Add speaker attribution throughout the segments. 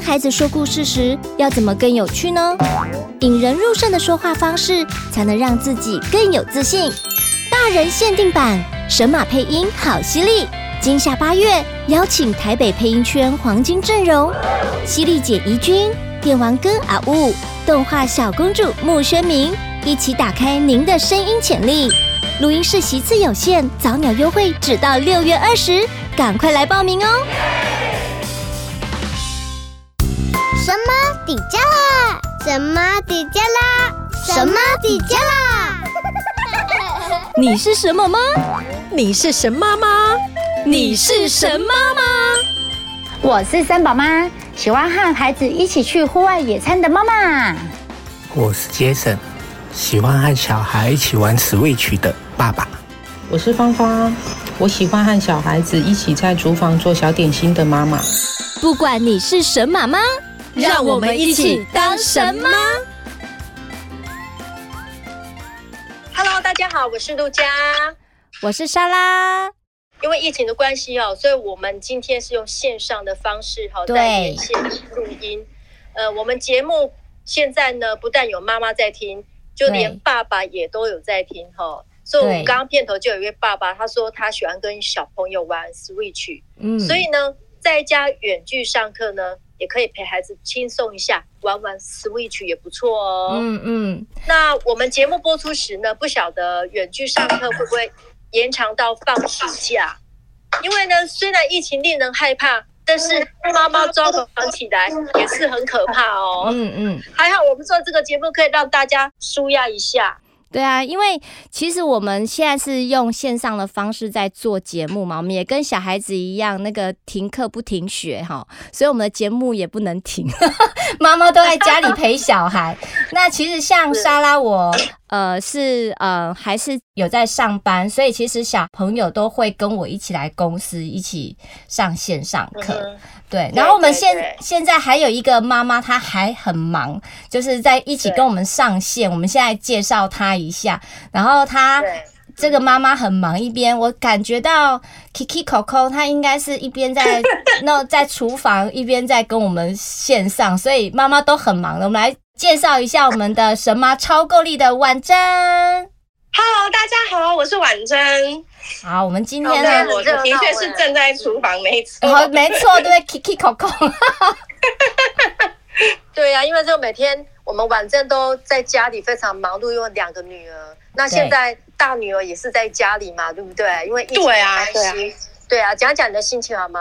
Speaker 1: 孩子说故事时，要怎么更有趣呢？引人入胜的说话方式，才能让自己更有自信。大人限定版神马配音好犀利！今夏八月，邀请台北配音圈黄金阵容：犀利姐怡君、电玩哥阿雾、动画小公主穆宣明，一起打开您的声音潜力。录音室席次有限，早鸟优惠只到六月二十，赶快来报名哦！
Speaker 2: 底加啦？什么底加啦？什么底加啦？
Speaker 1: 你是什么吗？
Speaker 3: 你是神妈吗？
Speaker 1: 你是神妈吗？
Speaker 4: 我是三宝妈，喜欢和孩子一起去户外野餐的妈妈。
Speaker 5: 我是杰森，喜欢和小孩一起玩 Switch 的爸爸。
Speaker 6: 我是芳芳，我喜欢和小孩子一起在厨房做小点心的妈妈。
Speaker 1: 不管你是神妈吗，让我们一起当神妈。
Speaker 7: Hello，大家好，我是陆佳，
Speaker 1: 我是莎拉。
Speaker 7: 因为疫情的关系哦，所以我们今天是用线上的方式哈，在连线录音。呃，我们节目现在呢，不但有妈妈在听，就连爸爸也都有在听哈。所以我们刚刚片头就有一位爸爸，他说他喜欢跟小朋友玩 Switch，嗯，所以呢，在家远距上课呢，也可以陪孩子轻松一下，玩玩 Switch 也不错哦。嗯嗯。那我们节目播出时呢，不晓得远距上课会不会？延长到放暑假，因为呢，虽然疫情令人害怕，但是妈妈抓狂起来也是很可怕哦。嗯嗯，还好我们做这个节目可以让大家舒压一下。
Speaker 1: 对啊，因为其实我们现在是用线上的方式在做节目嘛，我们也跟小孩子一样，那个停课不停学哈，所以我们的节目也不能停，妈妈都在家里陪小孩。那其实像莎拉我，呃，是呃还是有在上班，所以其实小朋友都会跟我一起来公司一起上线上课。嗯对，然后我们现现在还有一个妈妈，她还很忙，就是在一起跟我们上线。我们现在介绍她一下，然后她这个妈妈很忙，一边我感觉到 Kiki Coco 她应该是一边在 那在厨房，一边在跟我们线上，所以妈妈都很忙的。我们来介绍一下我们的神妈超够力的婉珍。
Speaker 8: Hello，大家好，我是婉珍。
Speaker 1: 好，我们今天呢，
Speaker 8: 我的确是正在厨房，没错，
Speaker 1: 哦，没错，对，Kiki Coco。
Speaker 7: 对呀、啊，因为就每天我们婉珍都在家里非常忙碌，因为两个女儿。那现在大女儿也是在家里嘛，对不对？因为疫情的关系。啊，啊，对啊，讲讲你的心情好吗？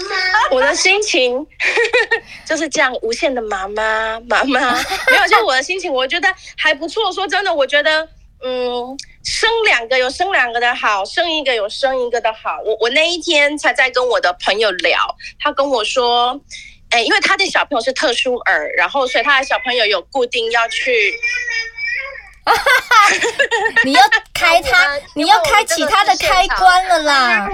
Speaker 8: 我的心情 就是这样，无限的妈妈，妈妈，没有，就我的心情，我觉得还不错。说真的，我觉得。嗯，生两个有生两个的好，生一个有生一个的好。我我那一天才在跟我的朋友聊，他跟我说，哎，因为他的小朋友是特殊儿，然后所以他的小朋友有固定要去。
Speaker 1: 哈哈，你要开他，你要开启他的开关了啦！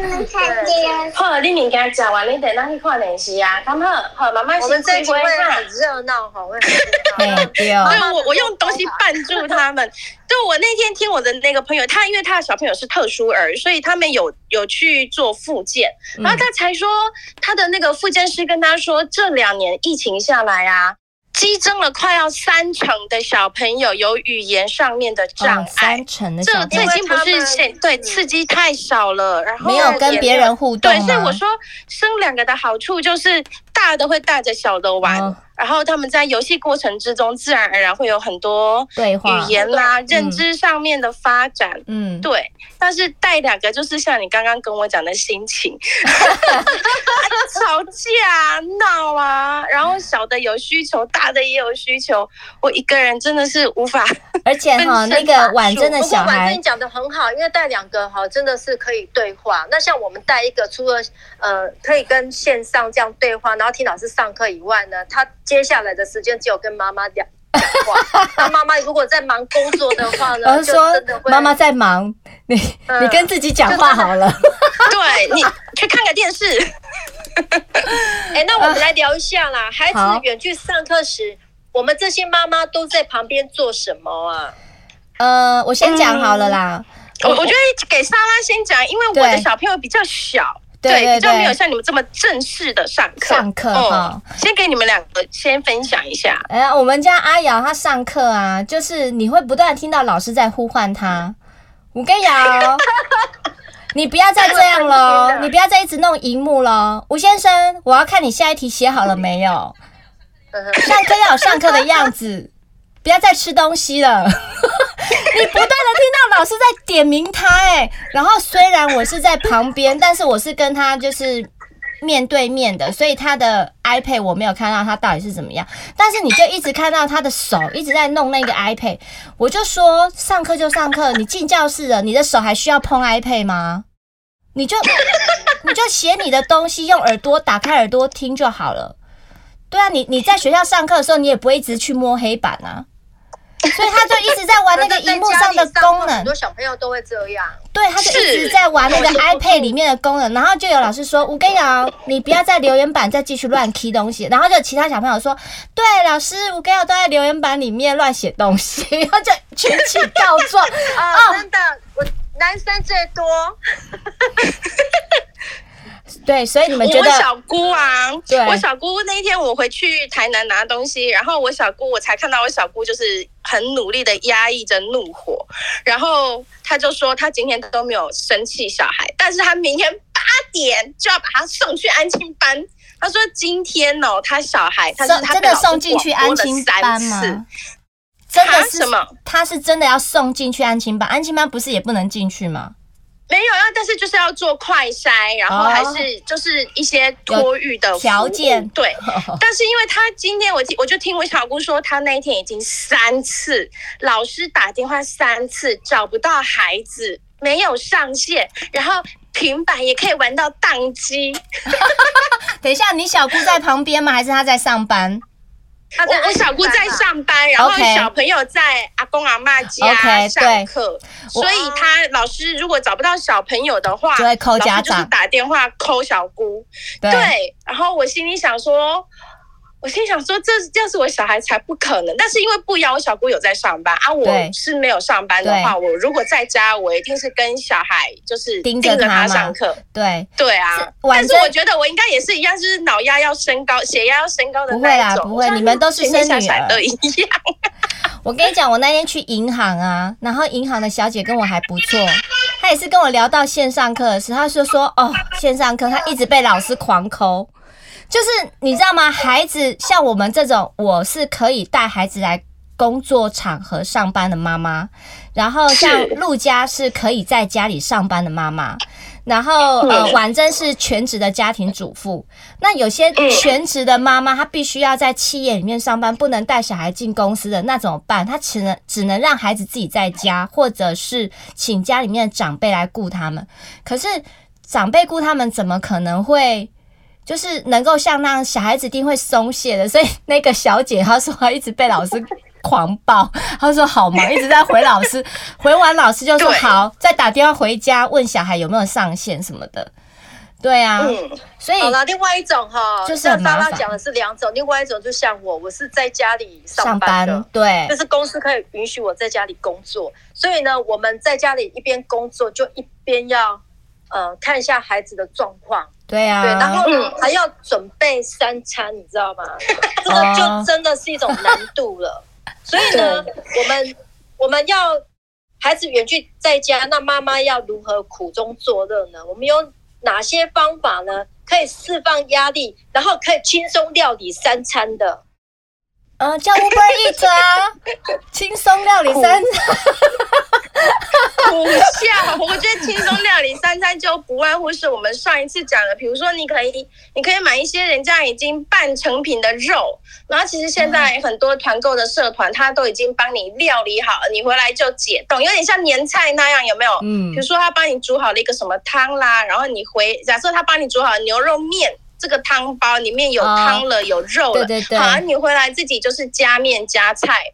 Speaker 8: 好了，你明天讲完，你等下去看电视啊，刚好，好，妈妈。
Speaker 7: 我们这一会很热闹，好，会很热闹。
Speaker 8: 对我我用东西绊住他们。对，我那天听我的那个朋友，他因为他的小朋友是特殊儿，所以他们有有去做复健，然后他才说他的那个复健师跟他说，这两年疫情下来啊。激增了快要三成的小朋友有语言上面的障碍，
Speaker 1: 三成的小朋友，
Speaker 8: 这这已经不是现对刺激太少了，然后
Speaker 1: 没有跟别人互动。
Speaker 8: 对，所以我说生两个的好处就是大的会带着小的玩。哦然后他们在游戏过程之中，自然而然会有很多语言啦、认知上面的发展。嗯，对。但是带两个就是像你刚刚跟我讲的心情，吵架闹啊，然后小的有需求，大的也有需求。我一个人真的是无法。
Speaker 1: 而且哈，那个婉珍的小孩，
Speaker 7: 婉珍讲的很好，因为带两个哈，真的是可以对话。那像我们带一个，除了呃可以跟线上这样对话，然后听老师上课以外呢，他。接下来的时间只有跟妈妈讲讲话。那妈妈如果在忙工作的话呢？
Speaker 1: 我是说，妈妈在忙，你、嗯、你跟自己讲话好了。
Speaker 8: 对，你去看个电视。
Speaker 7: 哎，那我们来聊一下啦。孩子远去上课时，我们这些妈妈都在旁边做什么啊？
Speaker 1: 呃，我先讲好了啦。
Speaker 8: 我、嗯、我觉得给莎拉先讲，因为我的小朋友比较小。
Speaker 1: 对对对，
Speaker 8: 比较没有像你们这么正式的上课。
Speaker 1: 上课哈，
Speaker 8: 先给你们两个先分享一下。
Speaker 1: 哎呀，我们家阿瑶她上课啊，就是你会不断听到老师在呼唤她，吴根瑶，你不要再这样了，你不要再一直弄荧幕了。吴先生，我要看你下一题写好了没有？上课要有上课的样子，不要再吃东西了。你不断的听到老师在点名他，哎，然后虽然我是在旁边，但是我是跟他就是面对面的，所以他的 iPad 我没有看到他到底是怎么样。但是你就一直看到他的手一直在弄那个 iPad，我就说上课就上课，你进教室了，你的手还需要碰 iPad 吗？你就你就写你的东西，用耳朵打开耳朵听就好了。对啊，你你在学校上课的时候，你也不会一直去摸黑板啊。所以他就一直在玩那个荧幕上的功能，
Speaker 7: 很多小朋友都会这样。
Speaker 1: 对，他就一直在玩那个 iPad 里面的功能，然后就有老师说：“吴根瑶，你不要在留言板再继续乱 key 东西。”然后就其他小朋友说：“对，老师，吴根瑶都在留言板里面乱写东西。”然后就群起告状
Speaker 7: 啊！真的，我男生最多。
Speaker 1: 对，所以你们觉得
Speaker 8: 我小姑啊，对，我小姑那一天我回去台南拿东西，然后我小姑我才看到我小姑就是很努力的压抑着怒火，然后她就说她今天都没有生气小孩，但是她明天八点就要把他送去安亲班。她说今天哦，她小孩他是他
Speaker 1: 真的送进去安亲班吗？真的是什么？他是真的要送进去安亲班？安亲班不是也不能进去吗？
Speaker 8: 没有啊，但是就是要做快筛，然后还是就是一些托育的
Speaker 1: 条件。
Speaker 8: 对，但是因为他今天我我就听我小姑说，他那一天已经三次老师打电话三次找不到孩子，没有上线，然后平板也可以玩到宕机。
Speaker 1: 等一下，你小姑在旁边吗？还是她在上班？
Speaker 8: 我我小姑在上班，然后小朋友在阿公阿嬷家上课，okay, 所以他老师如果找不到小朋友的话，
Speaker 1: 就会 call 家长，
Speaker 8: 就是打电话 call 小姑。对，对，然后我心里想说。我心想说，这要是我小孩才不可能。但是因为不一样，我小姑有在上班啊，我是没有上班的话，我如果在家，我一定是跟小孩就是盯着他上课。
Speaker 1: 对
Speaker 8: 对啊，但是我觉得我应该也是一样，就是脑压要升高，血压要升高的那种。不会啦，
Speaker 1: 不会，你们都是生女儿
Speaker 8: 都一样。
Speaker 1: 我跟你讲，我那天去银行啊，然后银行的小姐跟我还不错，她也是跟我聊到线上课的时候，她就说哦，线上课她一直被老师狂抠。就是你知道吗？孩子像我们这种，我是可以带孩子来工作场合上班的妈妈，然后像陆家是可以在家里上班的妈妈，然后呃婉珍是全职的家庭主妇。那有些全职的妈妈，她必须要在企业里面上班，不能带小孩进公司的，那怎么办？她只能只能让孩子自己在家，或者是请家里面的长辈来顾他们。可是长辈顾他们，怎么可能会？就是能够像那样，小孩子一定会松懈的。所以那个小姐她说她一直被老师狂暴，她说好忙，一直在回老师，回完老师就说好，再打电话回家问小孩有没有上线什么的。对啊，嗯，所以
Speaker 7: 好了，另外一种哈，就是莎拉讲的是两种，另外一种就像我，我是在家里上班的，
Speaker 1: 班对，
Speaker 7: 就是公司可以允许我在家里工作，所以呢，我们在家里一边工作就一边要呃看一下孩子的状况。
Speaker 1: 对啊，
Speaker 7: 对，然后还要准备三餐，你知道吗？这个就真的是一种难度了。所以呢，我们我们要孩子远距在家，那妈妈要如何苦中作乐呢？我们有哪些方法呢？可以释放压力，然后可以轻松料理三餐的？
Speaker 1: 嗯、呃，叫 Uber Eats 啊，轻松料理三餐。
Speaker 8: 苦笑，我觉得轻松料理三餐就不外乎是我们上一次讲的，比如说你可以，你可以买一些人家已经半成品的肉，然后其实现在很多团购的社团，他都已经帮你料理好了，你回来就解冻，有点像年菜那样，有没有？嗯，比如说他帮你煮好了一个什么汤啦，然后你回，假设他帮你煮好了牛肉面，这个汤包里面有汤了，有肉了，对对对，好，你回来自己就是加面加菜。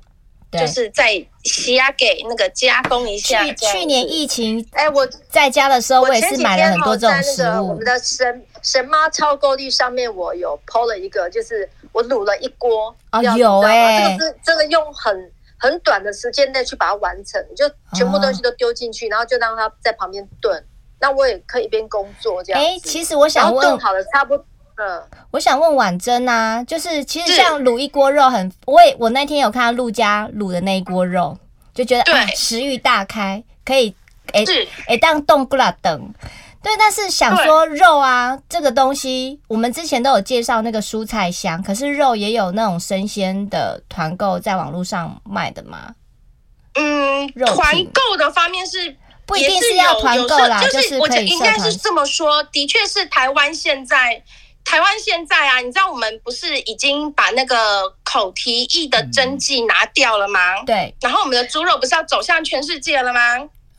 Speaker 8: 就是在西亚给那个加工一下。
Speaker 1: 去去年疫情，哎，我在家的时候，我也是买了很多这种食物。
Speaker 7: 我们的神神妈超购力上面，我有 PO 了一个，就是我卤了一锅。
Speaker 1: 哦，有哎、
Speaker 7: 欸，这个是这个用很很短的时间内去把它完成，就全部东西都丢进去，然后就让它在旁边炖。那我也可以一边工作这样。
Speaker 1: 哎，其实我想问，
Speaker 7: 炖好了差不多，嗯，
Speaker 1: 我想问婉珍啊，就是其实像卤一锅肉很，我也我那天有看到陆家卤的那一锅肉，就觉得啊食欲大开，可以哎哎当冻过来等。对，但是想说肉啊，这个东西我们之前都有介绍那个蔬菜箱，可是肉也有那种生鲜的团购在网络上卖的吗？
Speaker 8: 嗯，团购的方面是
Speaker 1: 不一定是要团购啦，就是我
Speaker 8: 应该是这么说，的确是台湾现在，台湾现在啊，你知道我们不是已经把那个口蹄疫的针剂拿掉了吗？
Speaker 1: 嗯，对，
Speaker 8: 然后我们的猪肉不是要走向全世界了吗？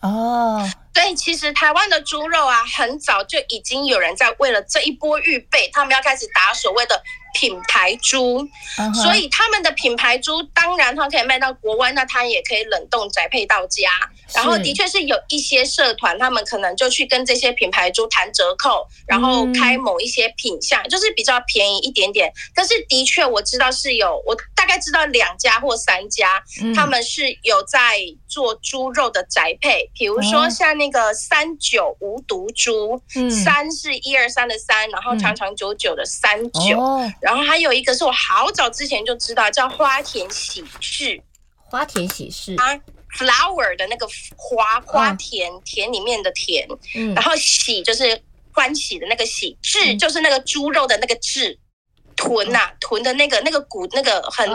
Speaker 1: 哦。
Speaker 8: 所以，其实台湾的猪肉啊，很早就已经有人在为了这一波预备，他们要开始打所谓的。品牌猪，uh huh. 所以他们的品牌猪当然它可以卖到国外，那它也可以冷冻宅配到家。然后的确是有一些社团，他们可能就去跟这些品牌猪谈折扣，然后开某一些品项，嗯、就是比较便宜一点点。但是的确我知道是有，我大概知道两家或三家，嗯、他们是有在做猪肉的宅配，比如说像那个三九无毒猪，嗯、三是一二三的三，然后长长久久的三九。哦然后还有一个是我好早之前就知道，叫花田喜事。
Speaker 1: 花田喜事
Speaker 8: 啊，flower 的那个花花田、啊、田里面的田，嗯、然后喜就是欢喜的那个喜，志、嗯、就是那个猪肉的那个志，豚呐、啊、豚的那个那个骨那个很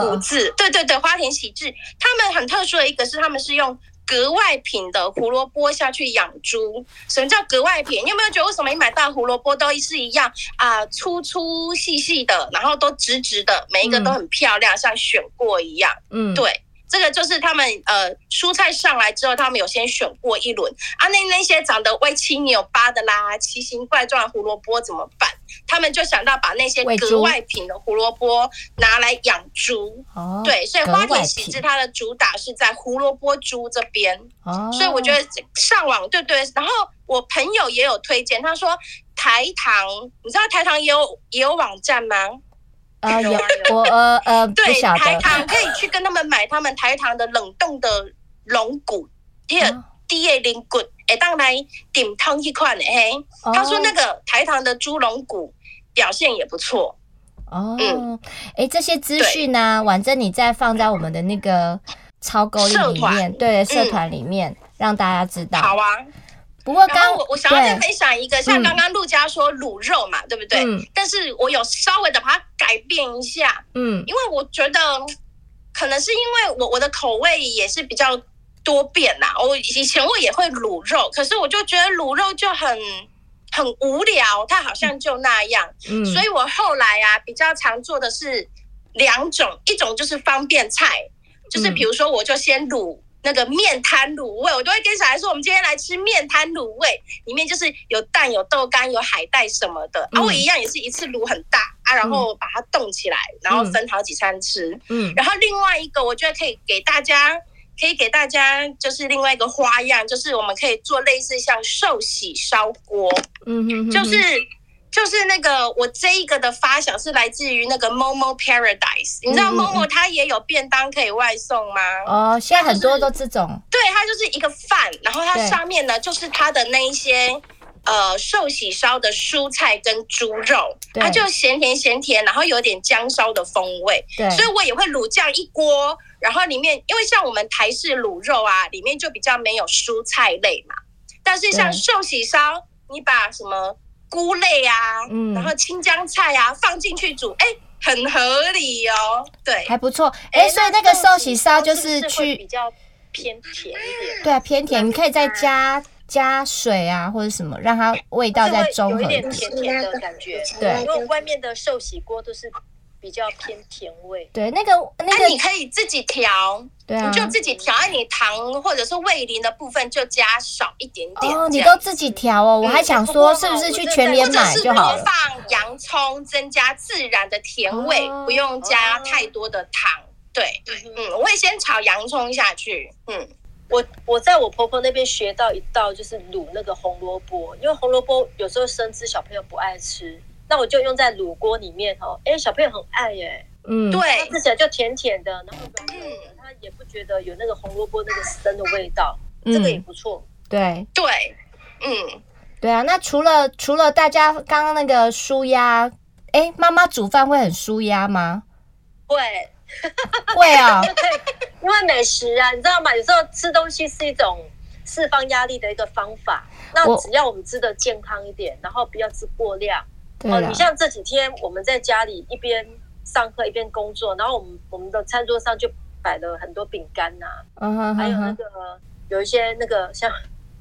Speaker 8: 骨字，对对对，花田喜志，他们很特殊的一个是他们是用。格外品的胡萝卜下去养猪，什么叫格外品？你有没有觉得为什么你买到胡萝卜都是一样啊、呃，粗粗细细的，然后都直直的，每一个都很漂亮，嗯、像选过一样。嗯，对。这个就是他们呃，蔬菜上来之后，他们有先选过一轮啊，那那些长得歪七扭八的啦，奇形怪状的胡萝卜怎么办？他们就想到把那些格外品的胡萝卜拿来养猪。哦，对，所以花田喜志它的主打是在胡萝卜猪这边。哦，所以我觉得上网对对，然后我朋友也有推荐，他说台糖，你知道台糖也有也有网站吗？
Speaker 1: 啊有我呃呃
Speaker 8: 对台糖可以去跟他们买他们台糖的冷冻的龙骨，第二第二零骨，哎当来顶汤一块嘿，他说那个台糖的猪龙骨表现也不错。
Speaker 1: 哦，嗯，哎这些资讯呢，婉珍你再放在我们的那个超购里面，对社团里面让大家知道，
Speaker 8: 好啊。
Speaker 1: 不过刚，
Speaker 8: 刚我我想要再分享一个，像刚刚陆家说卤肉嘛，嗯、对不对？嗯、但是我有稍微的把它改变一下，嗯，因为我觉得可能是因为我我的口味也是比较多变呐。我以前我也会卤肉，可是我就觉得卤肉就很很无聊，它好像就那样，嗯，所以我后来啊比较常做的是两种，一种就是方便菜，就是比如说我就先卤。那个面摊卤味，我都会跟小孩说，我们今天来吃面摊卤味，里面就是有蛋、有豆干、有海带什么的。然后我一样也是一次卤很大啊，然后把它冻起来，然后分好几餐吃。嗯，然后另外一个，我觉得可以给大家，可以给大家就是另外一个花样，就是我们可以做类似像寿喜烧锅。嗯哼，就是。就是那个我这一个的发想是来自于那个 Momo Paradise，你知道 Momo 它也有便当可以外送吗？
Speaker 1: 哦，现在很多都这种。
Speaker 8: 对，它就是一个饭，然后它上面呢就是它的那一些呃寿喜烧的蔬菜跟猪肉，它就咸甜咸甜，然后有点姜烧的风味。对，所以我也会卤这样一锅，然后里面因为像我们台式卤肉啊，里面就比较没有蔬菜类嘛，但是像寿喜烧，你把什么？菇类啊，嗯，然后青江菜啊放进去煮，哎，很合理哦，对，
Speaker 1: 还不错，哎，所以那个寿喜烧就是去
Speaker 7: 比较偏甜一点，
Speaker 1: 对啊，偏甜，你可以再加加水啊或者什么，让它味道再中和一点，
Speaker 7: 甜甜的感觉，对，因为外面的寿喜锅都是。比较偏甜味，
Speaker 1: 对那个那
Speaker 8: 个你可以自己调，对啊，你就自己调，你糖或者是味淋的部分就加少一点点。
Speaker 1: 哦，你都自己调哦，我还想说是不是去全联买就好了？
Speaker 8: 放洋葱增加自然的甜味，不用加太多的糖。对，嗯，我会先炒洋葱下去。嗯，
Speaker 7: 我我在我婆婆那边学到一道就是卤那个红萝卜，因为红萝卜有时候生吃小朋友不爱吃。那我就用在卤锅里面哦，哎，小朋友很爱耶，
Speaker 8: 嗯，对，
Speaker 7: 吃起来就甜甜的，然后软软的，他也不觉得有那个红萝卜那个生的味道，这个也不错，
Speaker 1: 对
Speaker 8: 对，嗯，
Speaker 1: 对啊。那除了除了大家刚刚那个舒压，哎，妈妈煮饭会很舒压吗？
Speaker 7: 会，
Speaker 1: 会啊、哦。
Speaker 7: 因为美食啊，你知道吗？有时候吃东西是一种释放压力的一个方法。那只要我们吃的健康一点，然后不要吃过量。哦，你像这几天我们在家里一边上课一边工作，然后我们我们的餐桌上就摆了很多饼干呐，还有那个有一些那个像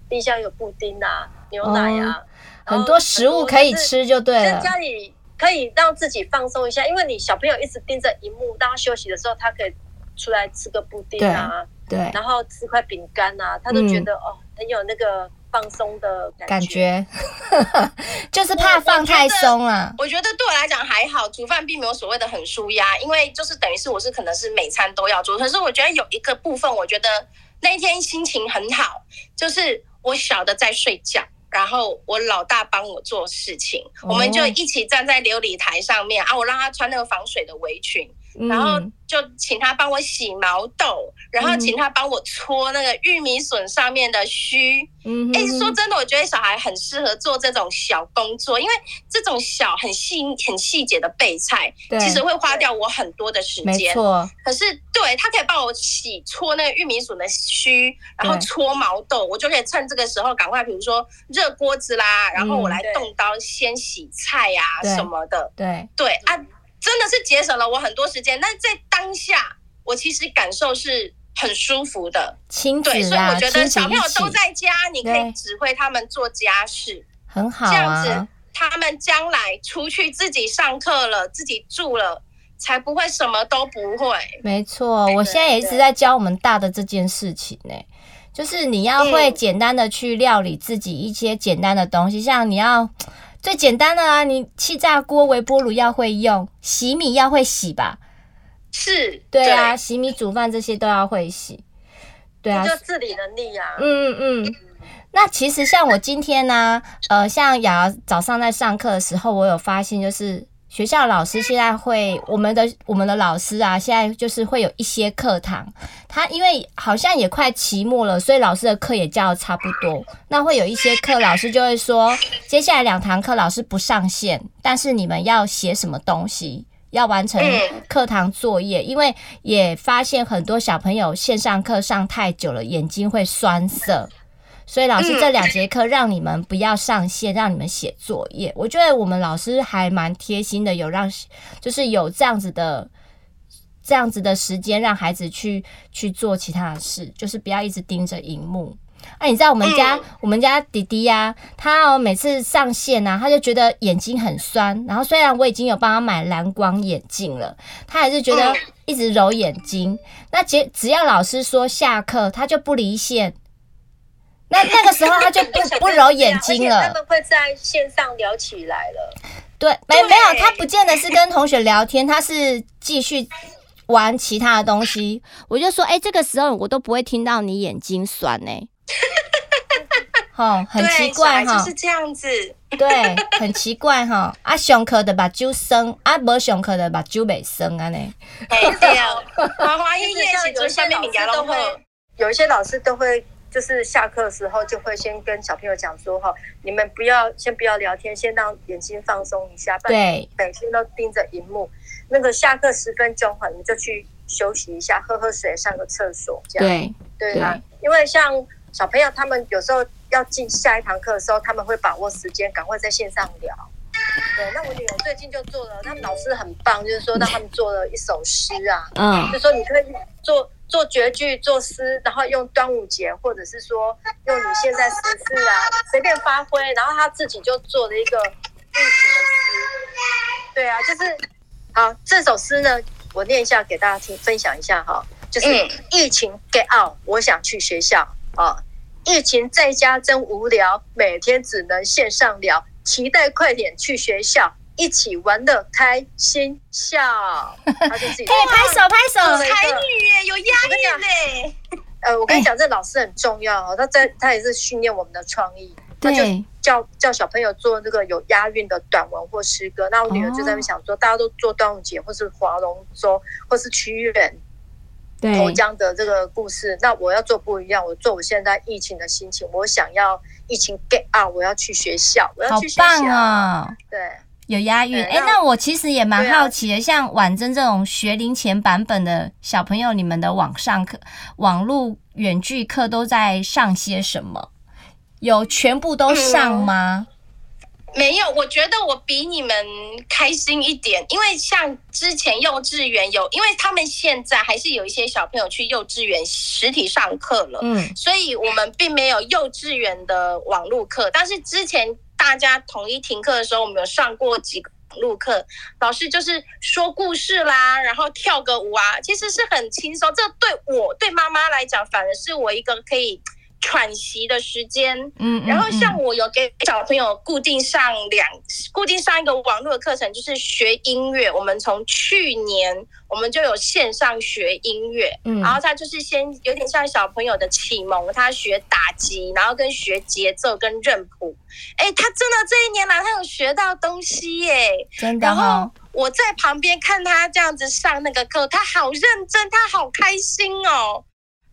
Speaker 7: 冰箱有布丁啊、牛奶啊，
Speaker 1: 很多食物可以吃就对了。
Speaker 7: 在家里可以让自己放松一下，因为你小朋友一直盯着荧幕，当他休息的时候，他可以出来吃个布丁啊，
Speaker 1: 对，
Speaker 7: 然后吃块饼干啊，他都觉得哦很有那个。放松的感觉，
Speaker 1: 感觉 就是怕放太松了。
Speaker 8: 我觉得对我来讲还好，煮饭并没有所谓的很舒压，因为就是等于是我是可能是每餐都要做。可是我觉得有一个部分，我觉得那一天心情很好，就是我小的在睡觉，然后我老大帮我做事情，哦、我们就一起站在琉璃台上面啊，我让他穿那个防水的围裙。然后就请他帮我洗毛豆，然后请他帮我搓那个玉米笋上面的须。嗯，哎，说真的，我觉得小孩很适合做这种小工作，因为这种小很细很细节的备菜，其实会花掉我很多的时间。没错。可是对他可以帮我洗搓那个玉米笋的须，然后搓毛豆，我就可以趁这个时候赶快，比如说热锅子啦，然后我来动刀先洗菜呀什么的。对对啊。真的是节省了我很多时间，但是在当下，我其实感受是很舒服的。亲子啊，对，所以我觉得小朋友都在家，你可以指挥他们做家事，
Speaker 1: 很好啊。
Speaker 8: 这样子，他们将来出去自己上课了，自己住了，才不会什么都不会。
Speaker 1: 没错，我现在也一直在教我们大的这件事情呢，就是你要会简单的去料理自己一些简单的东西，像你要。最简单的啊，你气炸锅、微波炉要会用，洗米要会洗吧？
Speaker 8: 是，
Speaker 1: 对啊，对洗米煮饭这些都要会洗。对啊，
Speaker 7: 就自理能力啊。
Speaker 1: 嗯嗯嗯。那其实像我今天呢、啊，呃，像雅早上在上课的时候，我有发现就是。学校老师现在会，我们的我们的老师啊，现在就是会有一些课堂，他因为好像也快期末了，所以老师的课也教的差不多。那会有一些课，老师就会说，接下来两堂课老师不上线，但是你们要写什么东西，要完成课堂作业，因为也发现很多小朋友线上课上太久了，眼睛会酸涩。所以老师这两节课让你们不要上线，让你们写作业。我觉得我们老师还蛮贴心的，有让就是有这样子的这样子的时间，让孩子去去做其他的事，就是不要一直盯着荧幕。哎、啊，你知道我们家我们家弟弟呀、啊，他哦每次上线啊，他就觉得眼睛很酸。然后虽然我已经有帮他买蓝光眼镜了，他还是觉得一直揉眼睛。那只只要老师说下课，他就不离线。那那个时候他就 不不揉眼睛了，
Speaker 7: 他们会在线上聊起来了。
Speaker 1: 对，没没有，他不见得是跟同学聊天，他是继续玩其他的东西。我就说，哎、欸，这个时候我都不会听到你眼睛酸呢、欸。哦，很奇怪哈，
Speaker 8: 就是这样子。
Speaker 1: 对，很奇怪哈。啊，上课的目睭酸，啊，无上课的目睭袂酸啊呢。
Speaker 8: 对啊，花花叶叶，其实下面都会，
Speaker 7: 有一些老师都会。就是下课的时候，就会先跟小朋友讲说：“哈，你们不要先不要聊天，先让眼睛放松一下。对，每天都盯着荧幕。那个下课十分钟，哈，你们就去休息一下，喝喝水，上个厕所，这样对对啊？因为像小朋友他们有时候要进下一堂课的时候，他们会把握时间，赶快在线上聊。对，那我女儿最近就做了，他们老师很棒，就是说让他们做了一首诗啊，嗯，就说你可以做。”做绝句、做诗，然后用端午节，或者是说用你现在时事啊，随便发挥。然后他自己就做了一个疫情的诗，对啊，就是好这首诗呢，我念一下给大家听，分享一下哈。就是疫情 get out，我想去学校啊。疫情在家真无聊，每天只能线上聊，期待快点去学校。一起玩的开心笑，他就自己 可以
Speaker 1: 拍手拍手，
Speaker 8: 才女耶，有。
Speaker 7: 呃，我跟你讲，这老师很重要哦，他在他也是训练我们的创意，他就叫叫小朋友做那个有押韵的短文或诗歌。那我女儿就在那边想说，大家都做端午节或是划龙舟或是屈原投江的这个故事，那我要做不一样，我做我现在疫情的心情，我想要
Speaker 9: 疫情 get out，，我要去学校，我要去学
Speaker 1: 校，好棒哦！
Speaker 9: 对，
Speaker 1: 有押韵。哎，那我其实也蛮好奇的，像婉珍这种学龄前版本的小朋友，你们的网上课、网络远距课都在上些什么？有全部都上吗？
Speaker 8: 嗯没有，我觉得我比你们开心一点，因为像之前幼稚园有，因为他们现在还是有一些小朋友去幼稚园实体上课了，嗯，所以我们并没有幼稚园的网络课，但是之前大家统一停课的时候，我们有上过几个网络课，老师就是说故事啦，然后跳个舞啊，其实是很轻松，这对我对妈妈来讲，反而是我一个可以。喘息的时间，嗯，然后像我有给小朋友固定上两，固定上一个网络的课程，就是学音乐。我们从去年我们就有线上学音乐，嗯，然后他就是先有点像小朋友的启蒙，他学打击，然后跟学节奏跟认谱。哎，他真的这一年来他有学到东西耶，
Speaker 1: 真的。
Speaker 8: 然后我在旁边看他这样子上那个课，他好认真，他好开心哦。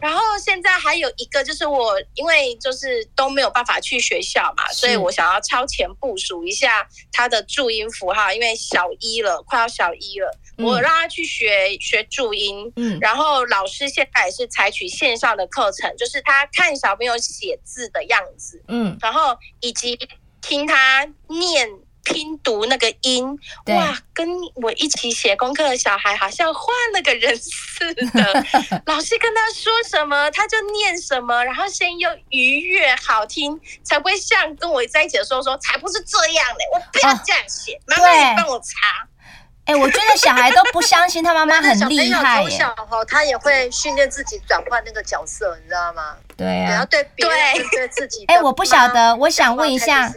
Speaker 8: 然后现在还有一个，就是我因为就是都没有办法去学校嘛，所以我想要超前部署一下他的注音符号，因为小一了，快要小一了，嗯、我让他去学学注音。嗯，然后老师现在也是采取线上的课程，就是他看小朋友写字的样子，嗯，然后以及听他念。拼读那个音，哇，跟我一起写功课的小孩好像换了个人似的。老师跟他说什么，他就念什么，然后声音又愉悦好听，才不会像跟我在一起的时候说，才不是这样嘞，我不要这样写，妈妈你帮我查。
Speaker 1: 哎、欸，我觉得小孩都不相信他妈妈很 厉害耶。从
Speaker 9: 小哈，他也会训练自己转换那个角色，你知道吗？
Speaker 1: 对啊，
Speaker 9: 对别人对自己。
Speaker 1: 哎、欸，我不晓得，我想问一下，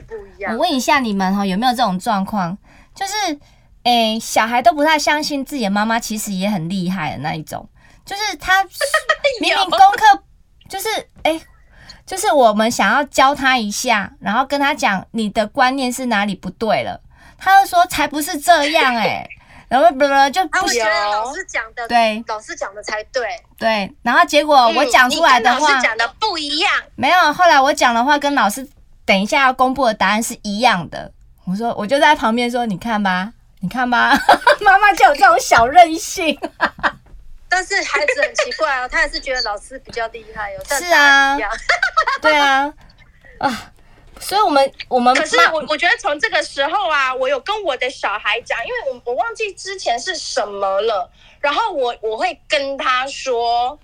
Speaker 1: 我问一下你们哈，有没有这种状况？就是，哎、欸，小孩都不太相信自己的妈妈，其实也很厉害的那一种。就是他 明明功课就是，哎、欸，就是我们想要教他一下，然后跟他讲你的观念是哪里不对了。他就说：“才不是这样哎、欸，然后不不就不
Speaker 9: 觉得老师讲的
Speaker 1: 对，
Speaker 9: 老师讲的才对
Speaker 1: 对。然后结果我讲出来的话，
Speaker 8: 嗯、老师讲的不一样。
Speaker 1: 没有，后来我讲的话跟老师等一下要公布的答案是一样的。我说，我就在旁边说，你看吧，你看吧，妈妈就有这种小任性。
Speaker 9: 但是孩子很奇怪哦，他还是觉得老师比较厉害哦。
Speaker 1: 是啊，对啊，啊。”所以，我们我们
Speaker 8: 可是我我觉得从这个时候啊，我有跟我的小孩讲，因为我我忘记之前是什么了，然后我我会跟他说，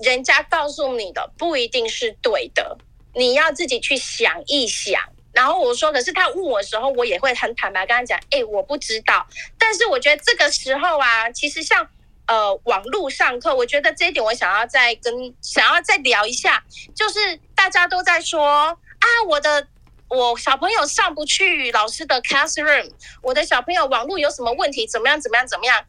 Speaker 8: 人家告诉你的不一定是对的，你要自己去想一想。然后我说，可是他问我的时候，我也会很坦白跟他讲，哎，我不知道。但是我觉得这个时候啊，其实像呃网络上课，我觉得这一点我想要再跟想要再聊一下，就是大家都在说。啊，我的我小朋友上不去老师的 classroom，我的小朋友网络有什么问题？怎么样？怎么样？怎么样？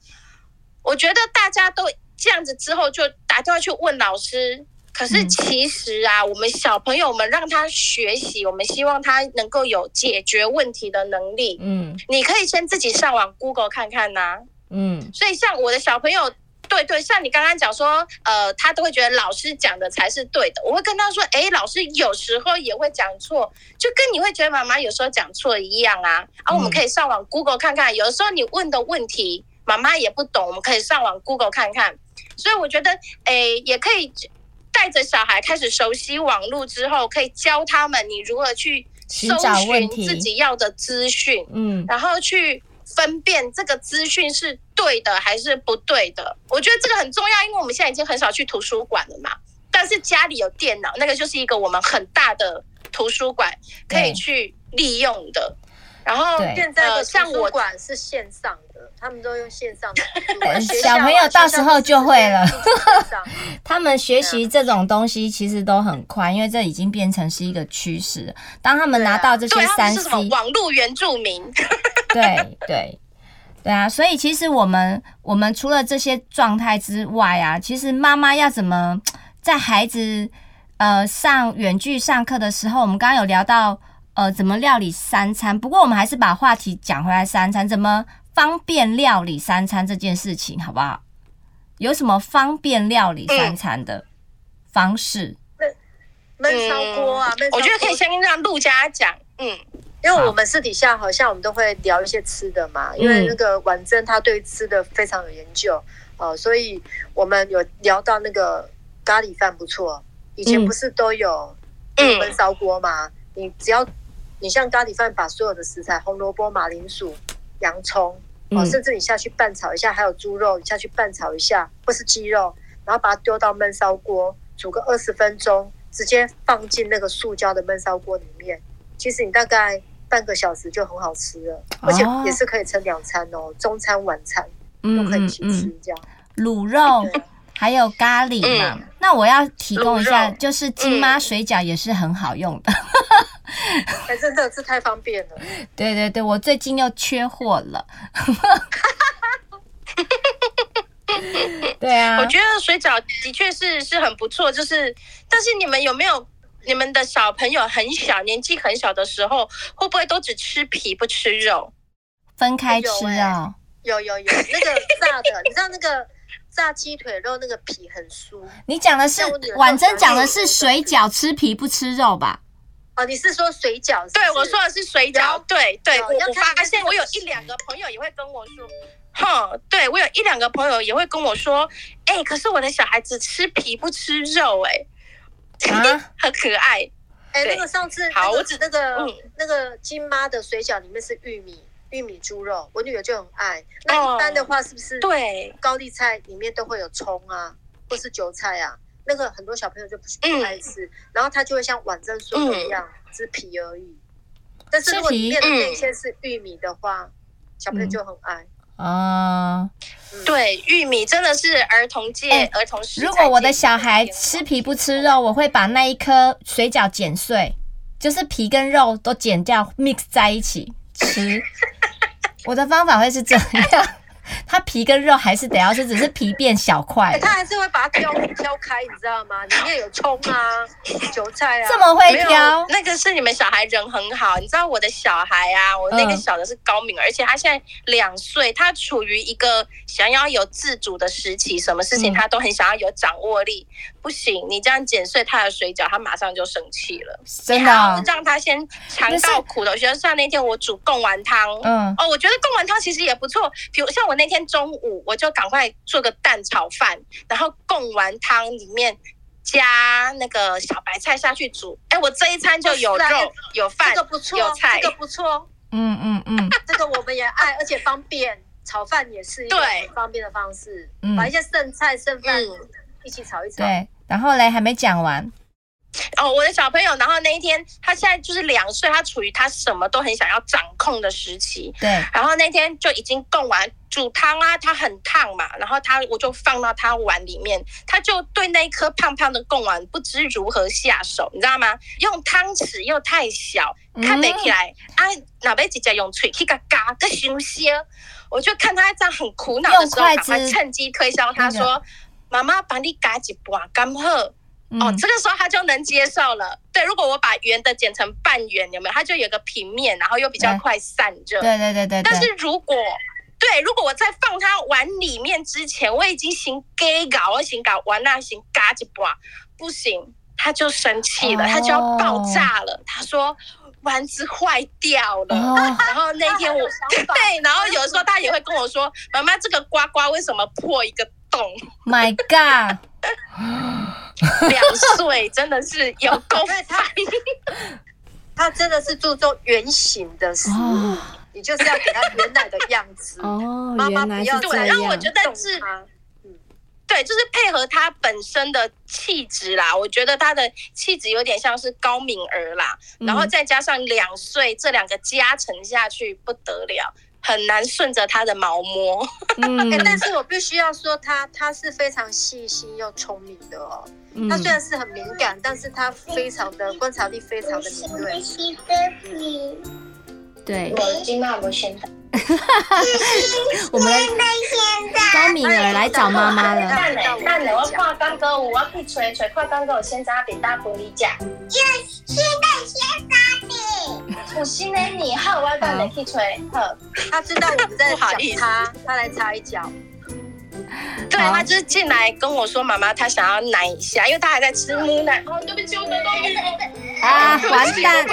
Speaker 8: 我觉得大家都这样子之后就打电话去问老师。可是其实啊，嗯、我们小朋友们让他学习，我们希望他能够有解决问题的能力。嗯，你可以先自己上网 Google 看看呐、啊。嗯，所以像我的小朋友。对对，像你刚刚讲说，呃，他都会觉得老师讲的才是对的。我会跟他说，哎，老师有时候也会讲错，就跟你会觉得妈妈有时候讲错一样啊。啊，我们可以上网 Google 看看，有的时候你问的问题妈妈也不懂，我们可以上网 Google 看看。所以我觉得，哎，也可以带着小孩开始熟悉网络之后，可以教他们你如何去搜寻自己要的资讯，嗯，然后去。分辨这个资讯是对的还是不对的，我觉得这个很重要，因为我们现在已经很少去图书馆了嘛。但是家里有电脑，那个就是一个我们很大的图书馆可以去利用的。然后
Speaker 9: 现在的图书馆是线上的，他们都用线上的。
Speaker 1: 小朋友到时候就会了。他们学习这种东西其实都很快，因为这已经变成是一个趋势。当他们拿到这些三 C，
Speaker 8: 网络原住民。
Speaker 1: 对对对啊，所以其实我们我们除了这些状态之外啊，其实妈妈要怎么 在孩子呃上远距上课的时候，我们刚刚有聊到。呃，怎么料理三餐？不过我们还是把话题讲回来，三餐怎么方便料理三餐这件事情，好不好？有什么方便料理三餐的方式？
Speaker 9: 嗯、
Speaker 7: 焖烧锅啊，焖烧锅。
Speaker 8: 我觉得可以先让陆家讲，嗯，
Speaker 7: 因为我们私底下好像我们都会聊一些吃的嘛，因为那个婉珍她对吃的非常有研究，呃，所以我们有聊到那个咖喱饭不错，以前不是都有焖烧锅吗？你只要你像咖喱饭，把所有的食材，红萝卜、马铃薯、洋葱。哦，甚至你下去拌炒一下，还有猪肉，你下去拌炒一下，或是鸡肉，然后把它丢到焖烧锅煮个二十分钟，直接放进那个塑胶的焖烧锅里面。其实你大概半个小时就很好吃了，而且也是可以吃两餐哦，中餐晚餐都可以一起吃。这样
Speaker 1: 卤肉还有咖喱嘛，那我要提供一下，就是金妈水饺也是很好用的。
Speaker 7: 哎，真的是太方便了。
Speaker 1: 对对对，我最近又缺货了。对啊，
Speaker 8: 我觉得水饺的确是是很不错，就是，但是你们有没有你们的小朋友很小，年纪很小的时候，会不会都只吃皮不吃肉？
Speaker 1: 分开吃啊？
Speaker 7: 有有有，那个炸的，你知道那个炸鸡腿肉那个皮很酥。
Speaker 1: 你讲的是婉珍讲的是水饺吃皮不吃肉吧？
Speaker 7: 哦，你是说水饺？
Speaker 8: 对，我说的是水饺。对对，我我发现我有一两个朋友也会跟我说，哼，对我有一两个朋友也会跟我说，哎，可是我的小孩子吃皮不吃肉，哎，很可爱。
Speaker 7: 哎，那个上次好，我指那个那个金妈的水饺里面是玉米玉米猪肉，我女儿就很爱。那一般的话是不是？
Speaker 8: 对，
Speaker 7: 高丽菜里面都会有葱啊，或是韭菜啊。那个很多小朋友就不不爱吃，嗯、然后他就会像婉珍说的一样，吃、嗯、皮而已。但是如果里面的那些是玉米的话，嗯、小朋友就很爱。
Speaker 1: 啊，
Speaker 8: 嗯、对，玉米真的是儿童界、欸、儿童食。
Speaker 1: 如果我的小孩吃皮不吃肉，我会把那一颗水饺剪碎，就是皮跟肉都剪掉，mix 在一起吃。我的方法会是这样。它皮跟肉还是得要吃，只是皮变小块。
Speaker 7: 它还是会把它挑挑开，你知道吗？里面有葱啊、韭菜啊。
Speaker 1: 这么会挑？
Speaker 8: 那个是你们小孩人很好。你知道我的小孩啊，我那个小的是高敏，而且他现在两岁，他处于一个想要有自主的时期，什么事情他都很想要有掌握力。不行，你这样剪碎他的水饺，他马上就生气了。
Speaker 1: 真的？
Speaker 8: 让他先尝到苦的。我觉得像那天我煮贡丸汤，嗯，哦，我觉得贡丸汤其实也不错。比如像我那天中午，我就赶快做个蛋炒饭，然后贡丸汤里面加那个小白菜下去煮。哎，我这一餐就有肉有饭，
Speaker 7: 这个不错，
Speaker 8: 有菜，
Speaker 7: 这个不错。
Speaker 1: 嗯嗯嗯，
Speaker 7: 这个我们也爱，而且方便。炒饭也是一个很方便的方式，把一些剩菜剩饭一起炒一炒。
Speaker 1: 对。然后嘞，还没讲完
Speaker 8: 哦，我的小朋友，然后那一天他现在就是两岁，他处于他什么都很想要掌控的时期。
Speaker 1: 对，
Speaker 8: 然后那天就已经贡完煮汤啊，他很烫嘛，然后他我就放到他碗里面，他就对那一颗胖胖的贡丸不知如何下手，你知道吗？用汤匙又太小，看不起来、嗯、啊，哪边直接用锤去嘎嘎个熊些，我就看他这样很苦恼的时候，赶快趁机推销他说。妈妈帮你夹一半刚好，嗯、哦，这个时候他就能接受了。对，如果我把圆的剪成半圆，有没有？它就有个平面，然后又比较快散热。
Speaker 1: 对对对对。
Speaker 8: 但是如果对，如果我在放它碗里面之前，我已经先给搞，我先搞完那先嘎一把，不行，他就生气了，他就要爆炸了。哦、他说丸子坏掉了。哦、然后那天我对，然后有的时候他也会跟我说：“妈妈，这个瓜瓜为什么破一个？”
Speaker 1: My God，
Speaker 8: 两岁真的是有够他，
Speaker 7: 他真的是注重圆形的食物，哦、你就是要给他原来的样子。
Speaker 1: 哦，妈妈不要这样。
Speaker 8: 对，然后我觉得是，嗯，对，就是配合他本身的气质啦。我觉得他的气质有点像是高敏儿啦，嗯、然后再加上两岁，这两个加成下去不得了。很难顺着他的毛摸，
Speaker 7: 嗯 欸，但是我必须要说他，他是非常细心又聪明的哦。嗯、他虽然是很敏感，但是他非常的观察力非常的敏锐。
Speaker 1: 对。
Speaker 8: 我金妈我先打。
Speaker 1: 我们高敏儿来找妈妈了。
Speaker 8: 蛋嘞，蛋嘞，我看刚哥，我要去吹吹，看刚哥有鲜渣饼大玻璃甲。
Speaker 10: 有心的鲜渣饼。
Speaker 8: 有新的你好，我要把你去吹。好，
Speaker 7: 他知道我们在讲他，他来插一脚。
Speaker 8: 对，他就是进来跟我说，妈妈，他想要奶一下，因为他还在吃母奶。哦，对不起，我得到你
Speaker 1: 啊，完蛋。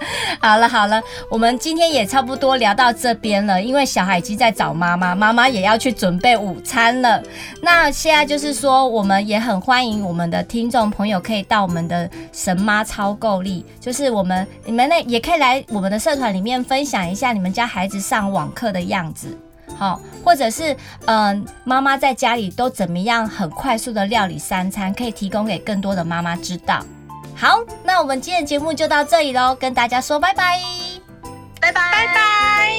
Speaker 1: 好了好了，我们今天也差不多聊到这边了，因为小孩已经在找妈妈，妈妈也要去准备午餐了。那现在就是说，我们也很欢迎我们的听众朋友可以到我们的神妈超购力，就是我们你们那也可以来我们的社团里面分享一下你们家孩子上网课的样子，好，或者是嗯妈妈在家里都怎么样很快速的料理三餐，可以提供给更多的妈妈知道。好，那我们今天的节目就到这里喽，跟大家说拜拜，
Speaker 8: 拜拜拜拜。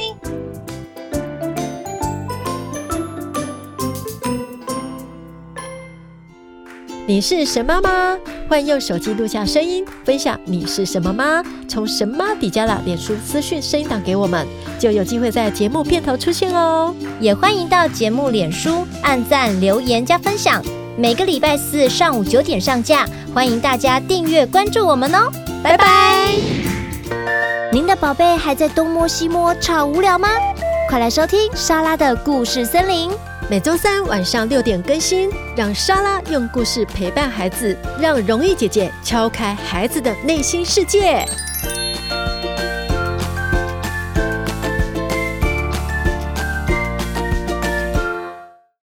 Speaker 3: 你是神妈吗？欢迎用手机录下声音，分享你是什么吗？从神妈底加了脸书资讯声音档给我们，就有机会在节目片头出现哦。
Speaker 1: 也欢迎到节目脸书按赞、留言加分享。每个礼拜四上午九点上架，欢迎大家订阅关注我们哦，拜拜。您的宝贝还在东摸西摸超无聊吗？快来收听莎拉的故事森林，
Speaker 3: 每周三晚上六点更新，让莎拉用故事陪伴孩子，让容易姐姐敲开孩子的内心世界。